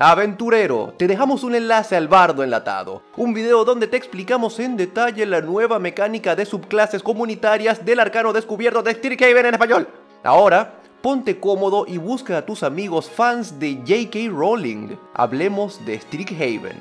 Aventurero, te dejamos un enlace al bardo enlatado, un video donde te explicamos en detalle la nueva mecánica de subclases comunitarias del arcano descubierto de Strixhaven en español. Ahora, ponte cómodo y busca a tus amigos fans de J.K. Rowling. Hablemos de Strixhaven.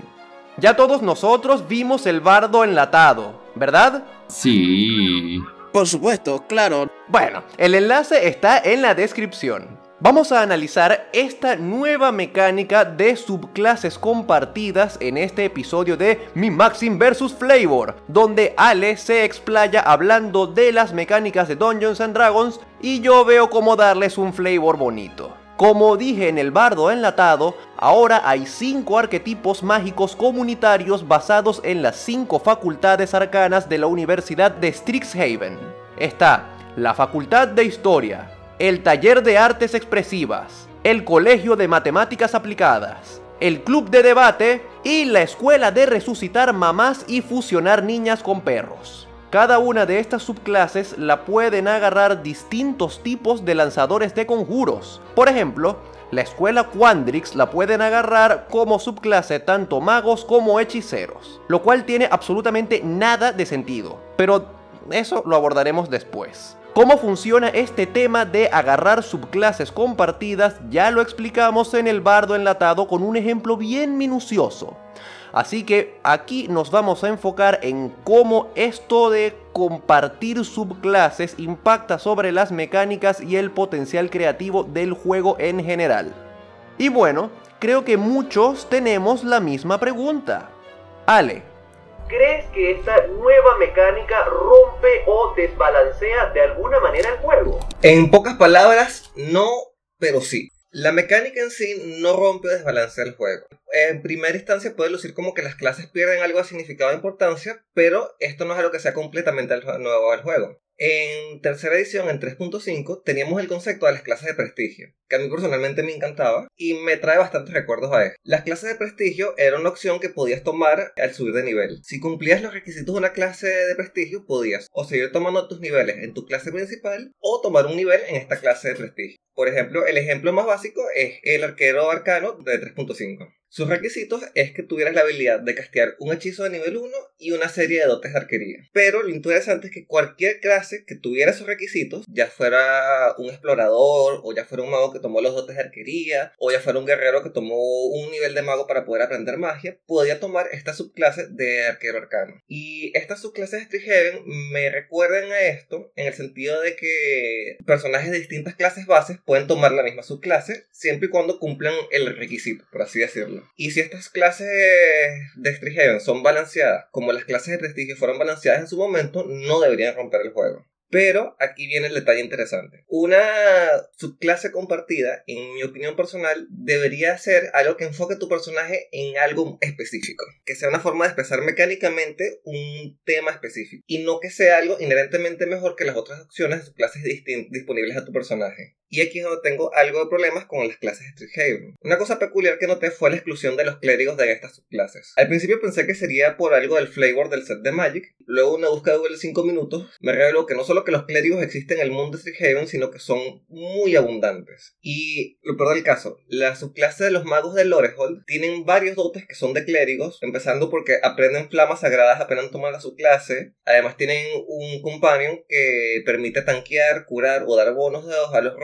Ya todos nosotros vimos el bardo enlatado, ¿verdad? Sí. Por supuesto, claro. Bueno, el enlace está en la descripción. Vamos a analizar esta nueva mecánica de subclases compartidas en este episodio de Mi Maxim vs Flavor, donde Ale se explaya hablando de las mecánicas de Dungeons and Dragons y yo veo cómo darles un flavor bonito. Como dije en el bardo enlatado, ahora hay 5 arquetipos mágicos comunitarios basados en las 5 facultades arcanas de la Universidad de Strixhaven. Está la Facultad de Historia, el Taller de Artes Expresivas, el Colegio de Matemáticas Aplicadas, el Club de Debate y la Escuela de Resucitar Mamás y Fusionar Niñas con Perros. Cada una de estas subclases la pueden agarrar distintos tipos de lanzadores de conjuros. Por ejemplo, la escuela Quandrix la pueden agarrar como subclase tanto magos como hechiceros, lo cual tiene absolutamente nada de sentido, pero eso lo abordaremos después. Cómo funciona este tema de agarrar subclases compartidas ya lo explicamos en el bardo enlatado con un ejemplo bien minucioso. Así que aquí nos vamos a enfocar en cómo esto de compartir subclases impacta sobre las mecánicas y el potencial creativo del juego en general. Y bueno, creo que muchos tenemos la misma pregunta. Ale, ¿Crees que esta nueva mecánica rompe o desbalancea de alguna manera el juego? En pocas palabras, no, pero sí. La mecánica en sí no rompe o desbalancea el juego. En primera instancia puede lucir como que las clases pierden algo de significado e importancia, pero esto no es algo que sea completamente nuevo al juego. En tercera edición, en 3.5, teníamos el concepto de las clases de prestigio, que a mí personalmente me encantaba y me trae bastantes recuerdos a él. Las clases de prestigio era una opción que podías tomar al subir de nivel. Si cumplías los requisitos de una clase de prestigio, podías o seguir tomando tus niveles en tu clase principal o tomar un nivel en esta clase de prestigio. Por ejemplo, el ejemplo más básico es el arquero arcano de 3.5. Sus requisitos es que tuvieras la habilidad de castear un hechizo de nivel 1 y una serie de dotes de arquería. Pero lo interesante es que cualquier clase que tuviera esos requisitos, ya fuera un explorador, o ya fuera un mago que tomó los dotes de arquería, o ya fuera un guerrero que tomó un nivel de mago para poder aprender magia, podía tomar esta subclase de arquero arcano. Y estas subclases de Strixhaven me recuerdan a esto en el sentido de que personajes de distintas clases bases pueden tomar la misma subclase siempre y cuando cumplan el requisito, por así decirlo. Y si estas clases de Strixhaven son balanceadas, como las clases de prestigio fueron balanceadas en su momento, no deberían romper el juego. Pero aquí viene el detalle interesante. Una subclase compartida, en mi opinión personal, debería ser algo que enfoque tu personaje en algo específico. Que sea una forma de expresar mecánicamente un tema específico. Y no que sea algo inherentemente mejor que las otras opciones de subclases disponibles a tu personaje. Y aquí es donde tengo algo de problemas con las clases de Strixhaven. Una cosa peculiar que noté fue la exclusión de los clérigos de estas subclases. Al principio pensé que sería por algo del flavor del set de Magic. Luego una búsqueda de 5 minutos me reveló que no solo que los clérigos existen en el mundo de Strixhaven, sino que son muy abundantes. Y lo peor del caso, la subclase de los magos de Lorehold tienen varios dotes que son de clérigos, empezando porque aprenden flamas sagradas apenas toman la subclase. Además tienen un companion que permite tanquear, curar o dar bonos de a los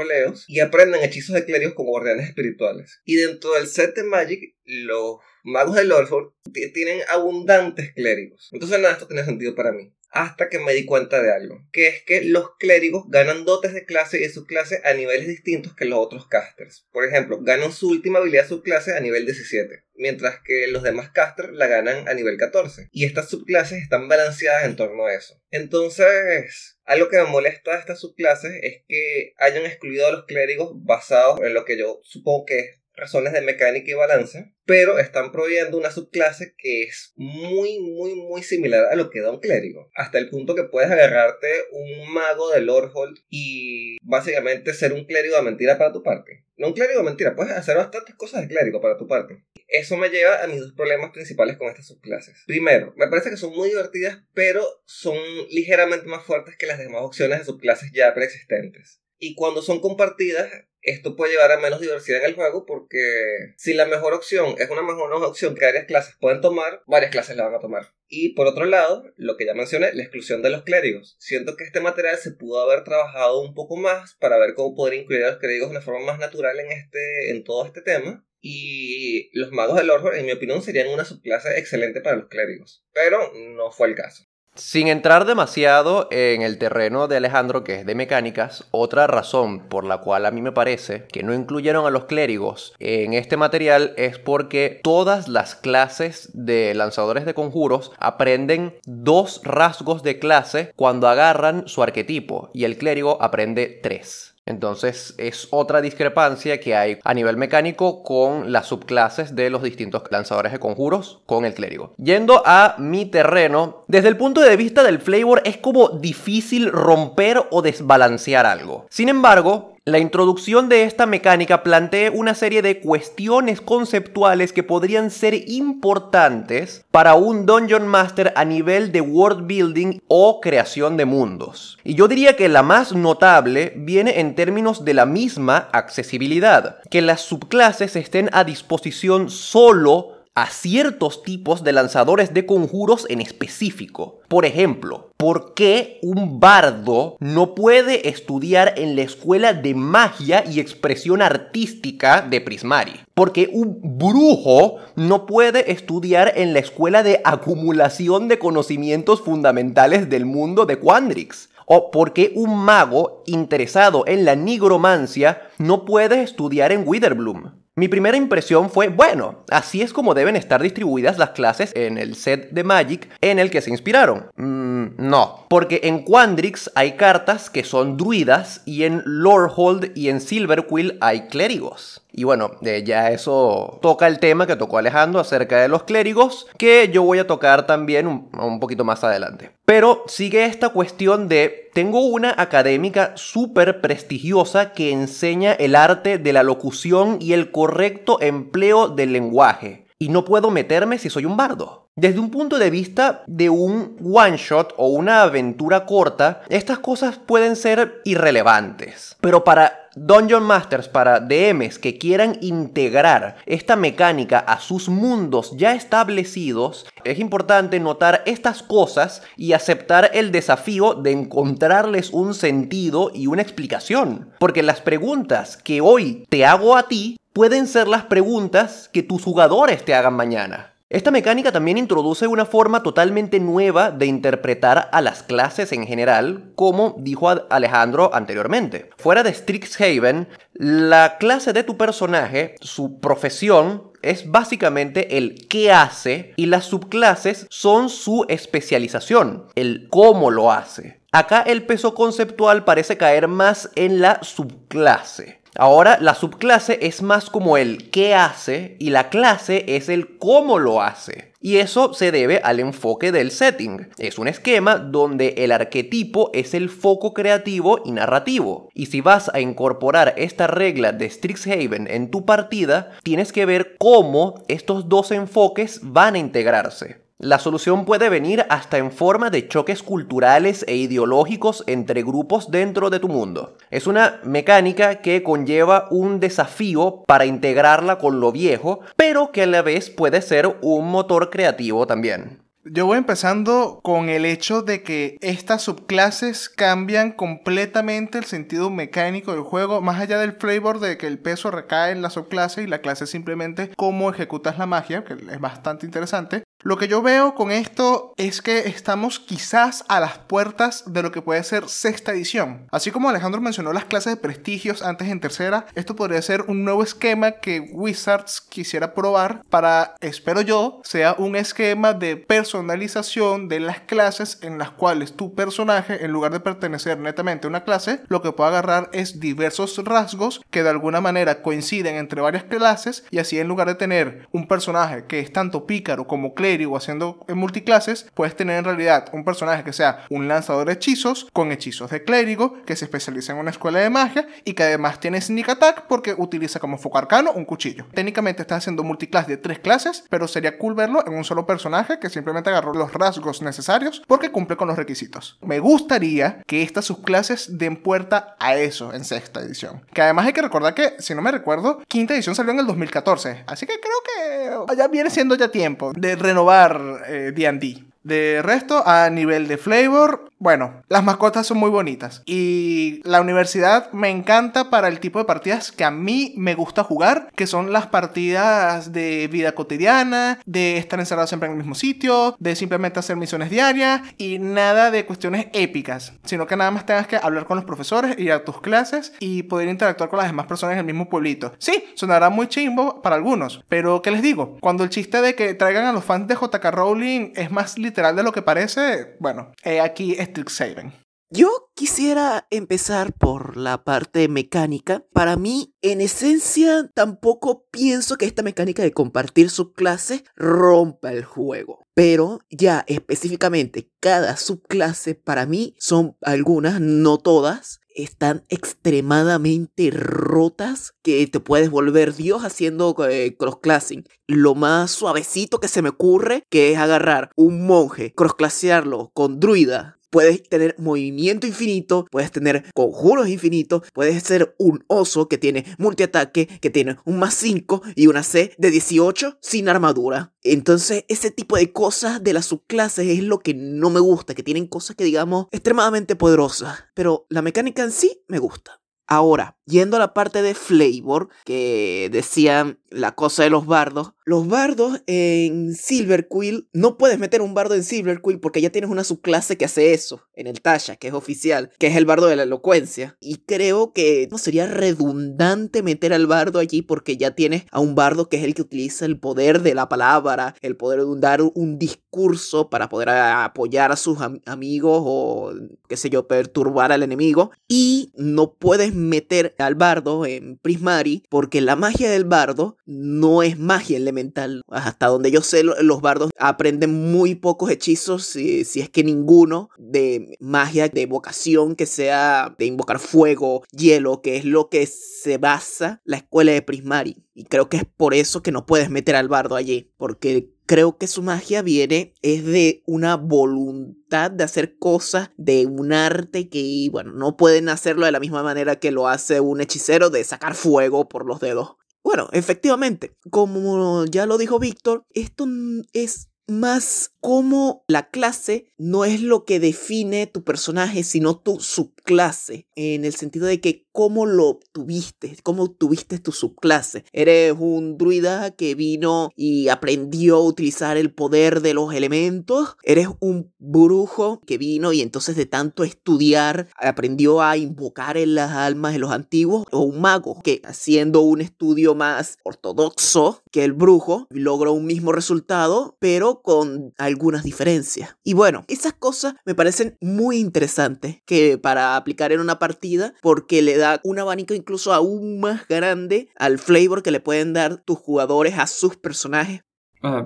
Y aprenden hechizos de clérigos como guardianes espirituales. Y dentro del set de Magic, los magos de Lorehold tienen abundantes clérigos. Entonces nada, esto tiene sentido para mí hasta que me di cuenta de algo, que es que los clérigos ganan dotes de clase y de subclase a niveles distintos que los otros casters. Por ejemplo, ganan su última habilidad subclase a nivel 17, mientras que los demás casters la ganan a nivel 14. Y estas subclases están balanceadas en torno a eso. Entonces, algo que me molesta de estas subclases es que hayan excluido a los clérigos basados en lo que yo supongo que es razones de mecánica y balance, pero están proveyendo una subclase que es muy, muy, muy similar a lo que da un clérigo, hasta el punto que puedes agarrarte un mago de Lordhold y básicamente ser un clérigo de mentira para tu parte. No un clérigo de mentira, puedes hacer bastantes cosas de clérigo para tu parte. Eso me lleva a mis dos problemas principales con estas subclases. Primero, me parece que son muy divertidas, pero son ligeramente más fuertes que las demás opciones de subclases ya preexistentes. Y cuando son compartidas, esto puede llevar a menos diversidad en el juego porque si la mejor opción es una mejor opción que varias clases pueden tomar, varias clases la van a tomar. Y por otro lado, lo que ya mencioné, la exclusión de los clérigos. Siento que este material se pudo haber trabajado un poco más para ver cómo poder incluir a los clérigos de una forma más natural en, este, en todo este tema. Y los magos del Lord, en mi opinión, serían una subclase excelente para los clérigos. Pero no fue el caso. Sin entrar demasiado en el terreno de Alejandro, que es de mecánicas, otra razón por la cual a mí me parece que no incluyeron a los clérigos en este material es porque todas las clases de lanzadores de conjuros aprenden dos rasgos de clase cuando agarran su arquetipo y el clérigo aprende tres. Entonces es otra discrepancia que hay a nivel mecánico con las subclases de los distintos lanzadores de conjuros con el clérigo. Yendo a mi terreno, desde el punto de vista del flavor es como difícil romper o desbalancear algo. Sin embargo, la introducción de esta mecánica plantea una serie de cuestiones conceptuales que podrían ser importantes para un Dungeon Master a nivel de world building o creación de mundos. Y yo diría que la más notable viene en términos de la misma accesibilidad, que las subclases estén a disposición solo a ciertos tipos de lanzadores de conjuros en específico. Por ejemplo, ¿por qué un bardo no puede estudiar en la escuela de magia y expresión artística de Prismari? Porque un brujo no puede estudiar en la escuela de acumulación de conocimientos fundamentales del mundo de Quandrix. O por qué un mago interesado en la nigromancia no puede estudiar en Witherbloom. Mi primera impresión fue, bueno, así es como deben estar distribuidas las clases en el set de Magic en el que se inspiraron. Mm, no, porque en Quandrix hay cartas que son druidas y en Lorehold y en Silverquill hay clérigos. Y bueno, eh, ya eso toca el tema que tocó Alejandro acerca de los clérigos, que yo voy a tocar también un, un poquito más adelante. Pero sigue esta cuestión de, tengo una académica súper prestigiosa que enseña el arte de la locución y el correcto empleo del lenguaje, y no puedo meterme si soy un bardo. Desde un punto de vista de un one shot o una aventura corta, estas cosas pueden ser irrelevantes. Pero para Dungeon Masters, para DMs que quieran integrar esta mecánica a sus mundos ya establecidos, es importante notar estas cosas y aceptar el desafío de encontrarles un sentido y una explicación. Porque las preguntas que hoy te hago a ti pueden ser las preguntas que tus jugadores te hagan mañana. Esta mecánica también introduce una forma totalmente nueva de interpretar a las clases en general, como dijo Alejandro anteriormente. Fuera de Strixhaven, la clase de tu personaje, su profesión, es básicamente el qué hace y las subclases son su especialización, el cómo lo hace. Acá el peso conceptual parece caer más en la subclase. Ahora la subclase es más como el qué hace y la clase es el cómo lo hace. Y eso se debe al enfoque del setting. Es un esquema donde el arquetipo es el foco creativo y narrativo. Y si vas a incorporar esta regla de Strixhaven en tu partida, tienes que ver cómo estos dos enfoques van a integrarse. La solución puede venir hasta en forma de choques culturales e ideológicos entre grupos dentro de tu mundo. Es una mecánica que conlleva un desafío para integrarla con lo viejo, pero que a la vez puede ser un motor creativo también. Yo voy empezando con el hecho de que estas subclases cambian completamente el sentido mecánico del juego, más allá del flavor de que el peso recae en la subclase y la clase simplemente cómo ejecutas la magia, que es bastante interesante. Lo que yo veo con esto es que estamos quizás a las puertas de lo que puede ser sexta edición. Así como Alejandro mencionó las clases de prestigios antes en tercera, esto podría ser un nuevo esquema que Wizards quisiera probar para, espero yo, sea un esquema de personalización de las clases en las cuales tu personaje, en lugar de pertenecer netamente a una clase, lo que puede agarrar es diversos rasgos que de alguna manera coinciden entre varias clases y así en lugar de tener un personaje que es tanto pícaro como clérigo, clérigo haciendo en multiclases, puedes tener en realidad un personaje que sea un lanzador de hechizos con hechizos de clérigo, que se especializa en una escuela de magia y que además tiene sneak attack porque utiliza como foco arcano un cuchillo. Técnicamente estás haciendo multiclass de tres clases, pero sería cool verlo en un solo personaje que simplemente agarró los rasgos necesarios porque cumple con los requisitos. Me gustaría que estas subclases den puerta a eso en sexta edición. Que además hay que recordar que, si no me recuerdo, quinta edición salió en el 2014. Así que creo que ya viene siendo ya tiempo de renovar D&D. Eh, de resto, a nivel de flavor, bueno, las mascotas son muy bonitas. Y la universidad me encanta para el tipo de partidas que a mí me gusta jugar, que son las partidas de vida cotidiana, de estar encerrado siempre en el mismo sitio, de simplemente hacer misiones diarias y nada de cuestiones épicas, sino que nada más tengas que hablar con los profesores, ir a tus clases y poder interactuar con las demás personas en el mismo pueblito. Sí, sonará muy chimbo para algunos, pero ¿qué les digo? Cuando el chiste de que traigan a los fans de JK Rowling es más literal de lo que parece, bueno, aquí Strixhaven. Yo quisiera empezar por la parte mecánica. Para mí, en esencia, tampoco pienso que esta mecánica de compartir subclase rompa el juego. Pero ya específicamente, cada subclase para mí son algunas, no todas, están extremadamente rotas que te puedes volver Dios haciendo eh, crossclassing. Lo más suavecito que se me ocurre que es agarrar un monje, crossclassearlo con druida puedes tener movimiento infinito, puedes tener conjuros infinitos, puedes ser un oso que tiene multiataque, que tiene un más 5 y una C de 18 sin armadura. Entonces, ese tipo de cosas de las subclases es lo que no me gusta, que tienen cosas que digamos extremadamente poderosas, pero la mecánica en sí me gusta. Ahora, yendo a la parte de flavor, que decían la cosa de los bardos. Los bardos en Silver Quill, no puedes meter un bardo en Silver Quill porque ya tienes una subclase que hace eso, en el Tasha, que es oficial, que es el bardo de la elocuencia. Y creo que no sería redundante meter al bardo allí porque ya tienes a un bardo que es el que utiliza el poder de la palabra, el poder de dar un discurso para poder apoyar a sus amigos o, qué sé yo, perturbar al enemigo. Y no puedes meter al bardo en Prismari porque la magia del bardo no es magia elemental. Hasta donde yo sé, los bardos aprenden muy pocos hechizos, si, si es que ninguno, de magia de evocación que sea de invocar fuego, hielo, que es lo que se basa la escuela de Prismari. Y creo que es por eso que no puedes meter al bardo allí, porque creo que su magia viene es de una voluntad de hacer cosas, de un arte que, bueno, no pueden hacerlo de la misma manera que lo hace un hechicero de sacar fuego por los dedos. Bueno, efectivamente, como ya lo dijo Víctor, esto es más como la clase no es lo que define tu personaje, sino tu subclase, en el sentido de que cómo lo obtuviste, cómo obtuviste tu subclase. Eres un druida que vino y aprendió a utilizar el poder de los elementos. Eres un brujo que vino y entonces de tanto estudiar aprendió a invocar en las almas de los antiguos. O un mago que haciendo un estudio más ortodoxo que el brujo logró un mismo resultado, pero con algunas diferencias. Y bueno, esas cosas me parecen muy interesantes que para aplicar en una partida porque le da un abanico incluso aún más grande al flavor que le pueden dar tus jugadores a sus personajes.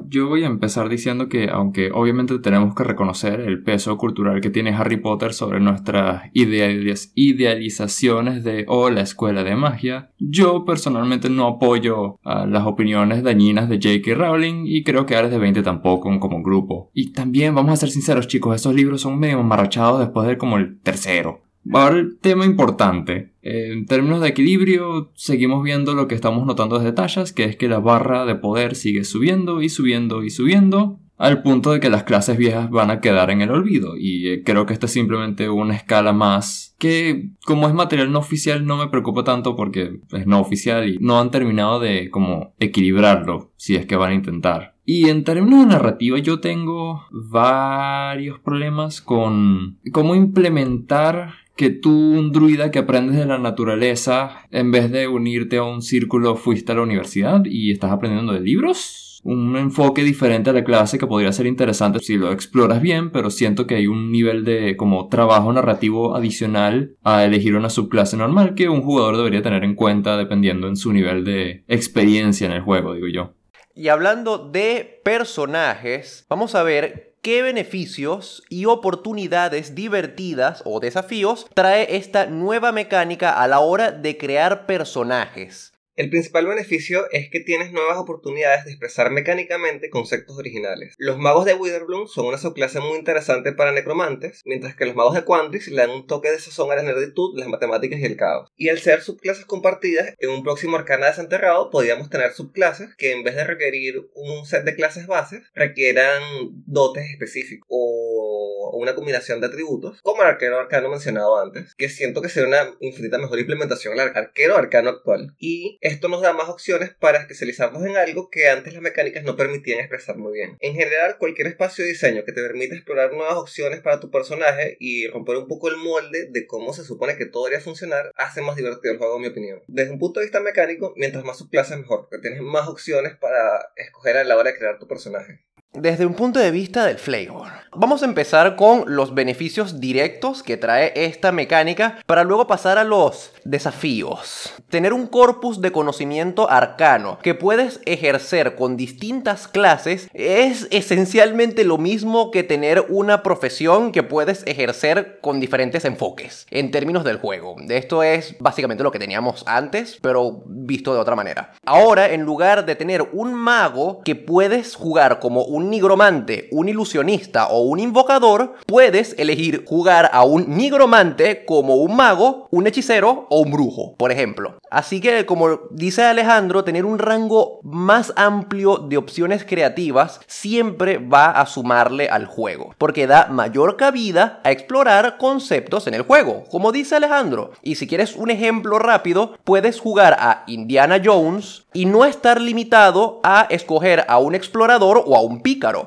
Yo voy a empezar diciendo que, aunque obviamente tenemos que reconocer el peso cultural que tiene Harry Potter sobre nuestras idealizaciones de o la escuela de magia, yo personalmente no apoyo las opiniones dañinas de J.K. Rowling y creo que Ares de 20 tampoco como grupo. Y también, vamos a ser sinceros chicos, esos libros son medio amarrachados después de como el tercero. Ahora el tema importante. En términos de equilibrio, seguimos viendo lo que estamos notando desde tallas, que es que la barra de poder sigue subiendo y subiendo y subiendo, al punto de que las clases viejas van a quedar en el olvido. Y eh, creo que esta es simplemente una escala más que, como es material no oficial, no me preocupa tanto porque es no oficial y no han terminado de como equilibrarlo, si es que van a intentar. Y en términos de narrativa yo tengo varios problemas con cómo implementar que tú, un druida que aprendes de la naturaleza, en vez de unirte a un círculo, fuiste a la universidad y estás aprendiendo de libros. Un enfoque diferente a la clase que podría ser interesante si lo exploras bien, pero siento que hay un nivel de como trabajo narrativo adicional a elegir una subclase normal que un jugador debería tener en cuenta dependiendo en su nivel de experiencia en el juego, digo yo. Y hablando de personajes, vamos a ver qué beneficios y oportunidades divertidas o desafíos trae esta nueva mecánica a la hora de crear personajes. El principal beneficio es que tienes nuevas oportunidades de expresar mecánicamente conceptos originales. Los magos de Witherbloom son una subclase muy interesante para necromantes, mientras que los magos de Quandrix le dan un toque de sazón a la nerditud, las matemáticas y el caos. Y al ser subclases compartidas, en un próximo arcana desenterrado podríamos tener subclases que en vez de requerir un set de clases bases, requieran dotes específicos o una combinación de atributos, como el arquero arcano mencionado antes, que siento que sería una infinita mejor implementación al arquero arcano actual. Y esto nos da más opciones para especializarnos en algo que antes las mecánicas no permitían expresar muy bien. En general, cualquier espacio de diseño que te permita explorar nuevas opciones para tu personaje y romper un poco el molde de cómo se supone que todo debería funcionar, hace más divertido el juego, en mi opinión. Desde un punto de vista mecánico, mientras más subclases mejor, porque tienes más opciones para escoger a la hora de crear tu personaje. Desde un punto de vista del flavor. Vamos a empezar con los beneficios directos que trae esta mecánica para luego pasar a los desafíos. Tener un corpus de conocimiento arcano que puedes ejercer con distintas clases es esencialmente lo mismo que tener una profesión que puedes ejercer con diferentes enfoques en términos del juego. Esto es básicamente lo que teníamos antes, pero visto de otra manera. Ahora, en lugar de tener un mago que puedes jugar como un nigromante, un ilusionista o un invocador, puedes elegir jugar a un nigromante como un mago, un hechicero o un brujo, por ejemplo. Así que, como dice Alejandro, tener un rango más amplio de opciones creativas siempre va a sumarle al juego, porque da mayor cabida a explorar conceptos en el juego, como dice Alejandro. Y si quieres un ejemplo rápido, puedes jugar a Indiana Jones y no estar limitado a escoger a un explorador o a un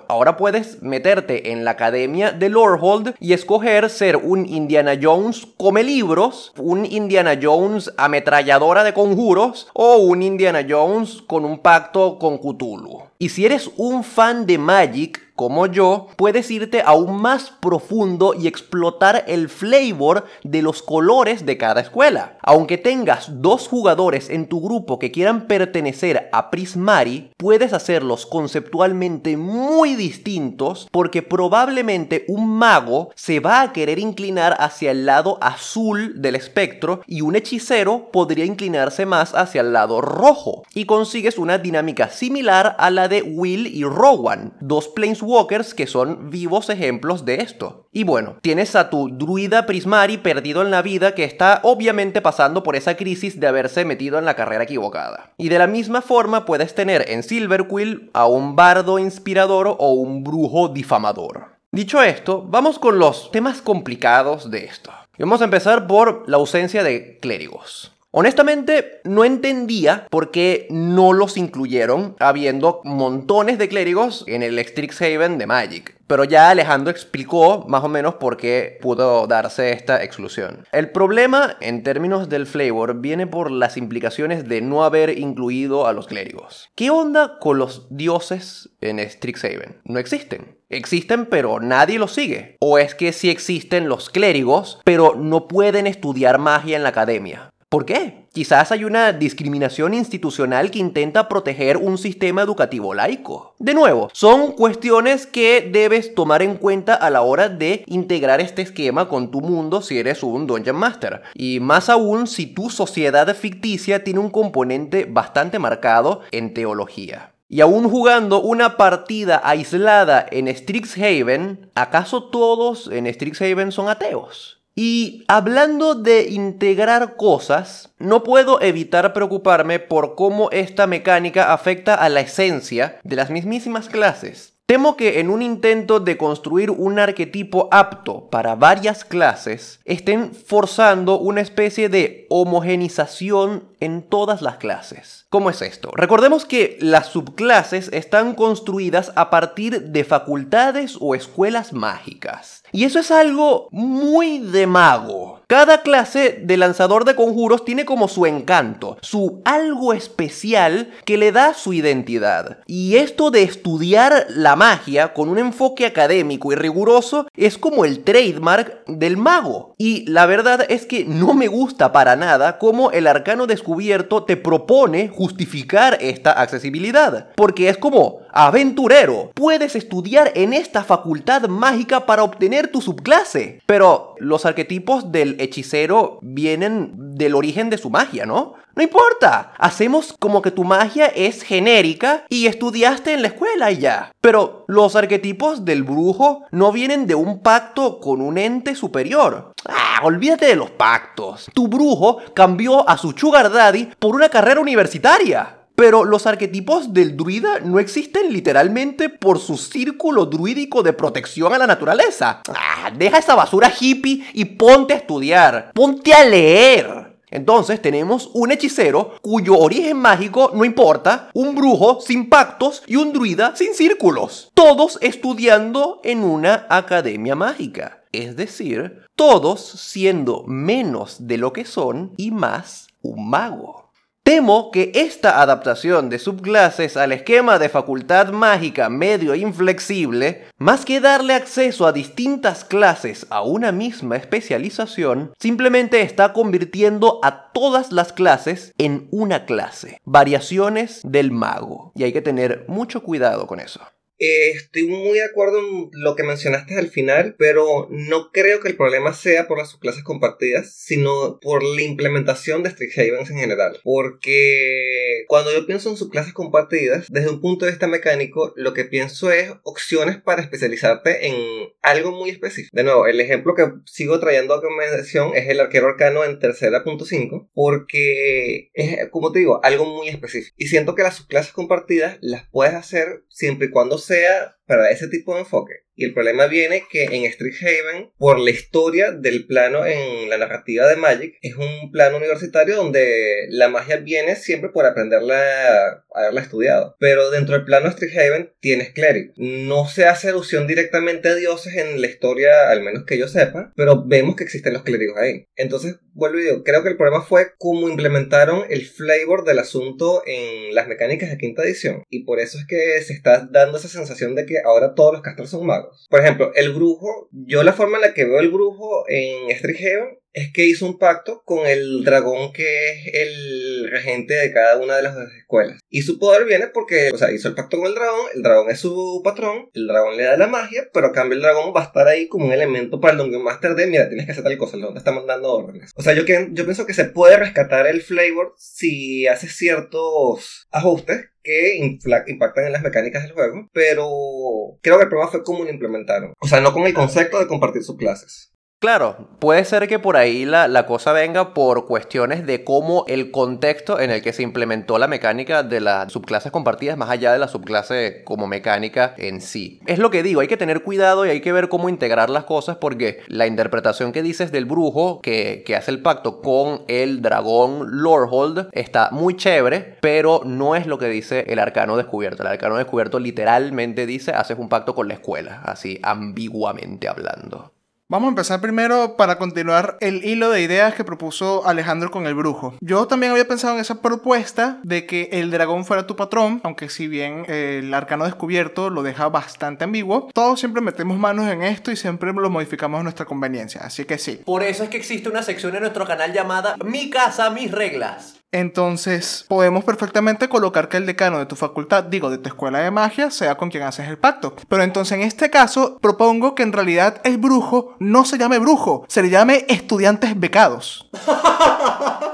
Ahora puedes meterte en la academia de Lorehold y escoger ser un Indiana Jones come libros, un Indiana Jones ametralladora de conjuros o un Indiana Jones con un pacto con Cthulhu. Y si eres un fan de Magic, como yo, puedes irte aún más profundo y explotar el flavor de los colores de cada escuela. Aunque tengas dos jugadores en tu grupo que quieran pertenecer a Prismari, puedes hacerlos conceptualmente muy distintos porque probablemente un mago se va a querer inclinar hacia el lado azul del espectro y un hechicero podría inclinarse más hacia el lado rojo. Y consigues una dinámica similar a la de Will y Rowan, dos planeswalkers Que son vivos ejemplos de esto. Y bueno, tienes a tu druida Prismari perdido en la vida que está obviamente pasando por esa crisis de haberse metido en la carrera equivocada. Y de la misma forma puedes tener en Silverquill a un bardo inspirador o un brujo difamador. Dicho esto, vamos con los temas complicados de esto. Y vamos a empezar por la ausencia de clérigos. Honestamente, no entendía por qué no los incluyeron, habiendo montones de clérigos en el Strixhaven de Magic. Pero ya Alejandro explicó más o menos por qué pudo darse esta exclusión. El problema, en términos del flavor, viene por las implicaciones de no haber incluido a los clérigos. ¿Qué onda con los dioses en Strixhaven? No existen. Existen pero nadie los sigue. O es que sí existen los clérigos, pero no pueden estudiar magia en la academia. ¿Por qué? Quizás hay una discriminación institucional que intenta proteger un sistema educativo laico. De nuevo, son cuestiones que debes tomar en cuenta a la hora de integrar este esquema con tu mundo si eres un Dungeon Master. Y más aún si tu sociedad ficticia tiene un componente bastante marcado en teología. Y aún jugando una partida aislada en Strixhaven, ¿acaso todos en Strixhaven son ateos? Y hablando de integrar cosas, no puedo evitar preocuparme por cómo esta mecánica afecta a la esencia de las mismísimas clases. Temo que en un intento de construir un arquetipo apto para varias clases, estén forzando una especie de homogenización en todas las clases. ¿Cómo es esto? Recordemos que las subclases están construidas a partir de facultades o escuelas mágicas. Y eso es algo muy de mago. Cada clase de lanzador de conjuros tiene como su encanto, su algo especial que le da su identidad. Y esto de estudiar la magia con un enfoque académico y riguroso es como el trademark del mago. Y la verdad es que no me gusta para nada cómo el arcano descubierto te propone justificar esta accesibilidad. Porque es como, aventurero, puedes estudiar en esta facultad mágica para obtener tu subclase. Pero los arquetipos del hechicero vienen del origen de su magia, ¿no? No importa, hacemos como que tu magia es genérica y estudiaste en la escuela y ya. Pero los arquetipos del brujo no vienen de un pacto con un ente superior. Ah, olvídate de los pactos. Tu brujo cambió a su sugar daddy por una carrera universitaria. Pero los arquetipos del druida no existen literalmente por su círculo druídico de protección a la naturaleza. Ah, deja esa basura hippie y ponte a estudiar. Ponte a leer. Entonces tenemos un hechicero cuyo origen mágico no importa, un brujo sin pactos y un druida sin círculos. Todos estudiando en una academia mágica. Es decir, todos siendo menos de lo que son y más un mago. Temo que esta adaptación de subclases al esquema de facultad mágica medio inflexible, más que darle acceso a distintas clases a una misma especialización, simplemente está convirtiendo a todas las clases en una clase, variaciones del mago. Y hay que tener mucho cuidado con eso. Eh, estoy muy de acuerdo en lo que mencionaste al final, pero no creo que el problema sea por las subclases compartidas, sino por la implementación de Strixhavens en general. Porque cuando yo pienso en subclases compartidas, desde un punto de vista mecánico, lo que pienso es opciones para especializarte en algo muy específico. De nuevo, el ejemplo que sigo trayendo a conversación es el arquero arcano en tercera punto 5, porque es, como te digo, algo muy específico. Y siento que las subclases compartidas las puedes hacer siempre y cuando sea para ese tipo de enfoque. Y el problema viene que en Strixhaven, por la historia del plano en la narrativa de Magic, es un plano universitario donde la magia viene siempre por aprenderla, haberla estudiado. Pero dentro del plano Strixhaven tienes clérigo. No se hace alusión directamente a dioses en la historia, al menos que yo sepa, pero vemos que existen los clérigos ahí. Entonces, vuelvo y digo, creo que el problema fue cómo implementaron el flavor del asunto en las mecánicas de quinta edición. Y por eso es que se está dando esa sensación de que ahora todos los castros son magos. Por ejemplo, el brujo, yo la forma en la que veo el brujo en Strixhaven es que hizo un pacto con el dragón que es el regente de cada una de las escuelas. Y su poder viene porque, o sea, hizo el pacto con el dragón, el dragón es su patrón, el dragón le da la magia, pero a cambio el dragón va a estar ahí como un elemento para el Dungeon Master de, mira, tienes que hacer tal cosa, el dragón te está mandando órdenes. O sea, yo, yo pienso que se puede rescatar el flavor si hace ciertos ajustes que impactan en las mecánicas del juego, pero creo que el problema fue cómo lo implementaron. O sea, no con el concepto de compartir sus clases. Claro, puede ser que por ahí la, la, cosa venga por cuestiones de cómo el contexto en el que se implementó la mecánica de las subclases compartidas más allá de la subclase como mecánica en sí. Es lo que digo, hay que tener cuidado y hay que ver cómo integrar las cosas porque la interpretación que dices del brujo que, que hace el pacto con el dragón Lordhold está muy chévere, pero no es lo que dice el arcano descubierto. El arcano descubierto literalmente dice haces un pacto con la escuela, así ambiguamente hablando. Vamos a empezar primero para continuar el hilo de ideas que propuso Alejandro con el brujo. Yo también había pensado en esa propuesta de que el dragón fuera tu patrón, aunque si bien el arcano descubierto lo deja bastante ambiguo, todos siempre metemos manos en esto y siempre lo modificamos a nuestra conveniencia, así que sí. Por eso es que existe una sección en nuestro canal llamada Mi casa, mis reglas. Entonces, podemos perfectamente colocar que el decano de tu facultad, digo, de tu escuela de magia, sea con quien haces el pacto. Pero entonces, en este caso, propongo que en realidad el brujo no se llame brujo, se le llame estudiantes becados.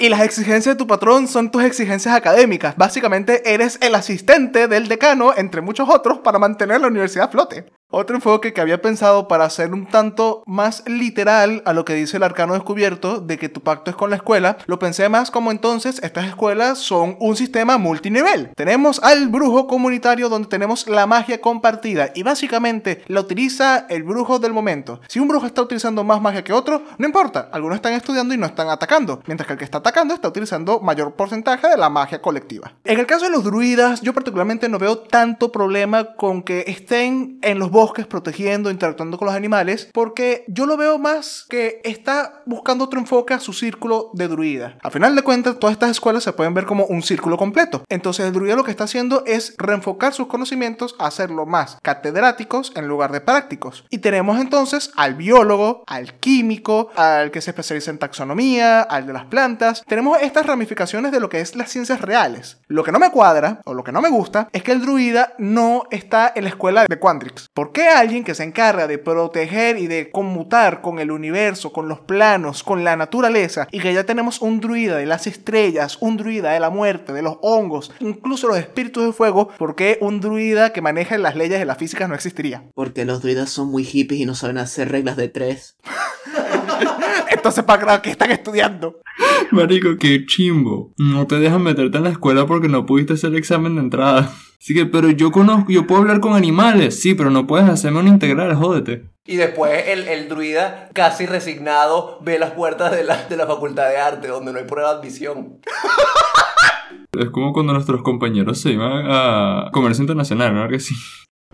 Y las exigencias de tu patrón son tus exigencias académicas. Básicamente eres el asistente del decano, entre muchos otros, para mantener la universidad a flote. Otro enfoque que había pensado para hacer un tanto más literal a lo que dice el arcano descubierto de que tu pacto es con la escuela, lo pensé más como entonces estas escuelas son un sistema multinivel. Tenemos al brujo comunitario donde tenemos la magia compartida y básicamente la utiliza el brujo del momento. Si un brujo está utilizando más magia que otro, no importa, algunos están estudiando y no están atacando, mientras que el que está atacando está utilizando mayor porcentaje de la magia colectiva. En el caso de los druidas, yo particularmente no veo tanto problema con que estén en los bosques protegiendo, interactuando con los animales, porque yo lo veo más que está buscando otro enfoque a su círculo de druida. A final de cuentas, todas estas escuelas se pueden ver como un círculo completo. Entonces el druida lo que está haciendo es reenfocar sus conocimientos a hacerlo más catedráticos en lugar de prácticos. Y tenemos entonces al biólogo, al químico, al que se especializa en taxonomía, al de las plantas. Tenemos estas ramificaciones de lo que es las ciencias reales. Lo que no me cuadra, o lo que no me gusta, es que el druida no está en la escuela de Quandrix. ¿Por qué alguien que se encarga de proteger y de conmutar con el universo, con los planos, con la naturaleza, y que ya tenemos un druida de las estrellas, un druida de la muerte, de los hongos, incluso los espíritus de fuego, ¿por qué un druida que maneja las leyes de la física no existiría? Porque los druidas son muy hippies y no saben hacer reglas de tres. Entonces, ¿para qué están estudiando? Marico, qué chimbo. No te dejan meterte en la escuela porque no pudiste hacer el examen de entrada. Así que, pero yo conozco, yo puedo hablar con animales, sí, pero no puedes hacerme un integral, jódete. Y después el, el druida, casi resignado, ve las puertas de la, de la facultad de arte, donde no hay prueba de admisión. Es como cuando nuestros compañeros se iban a comercio internacional, ¿no? Que sí.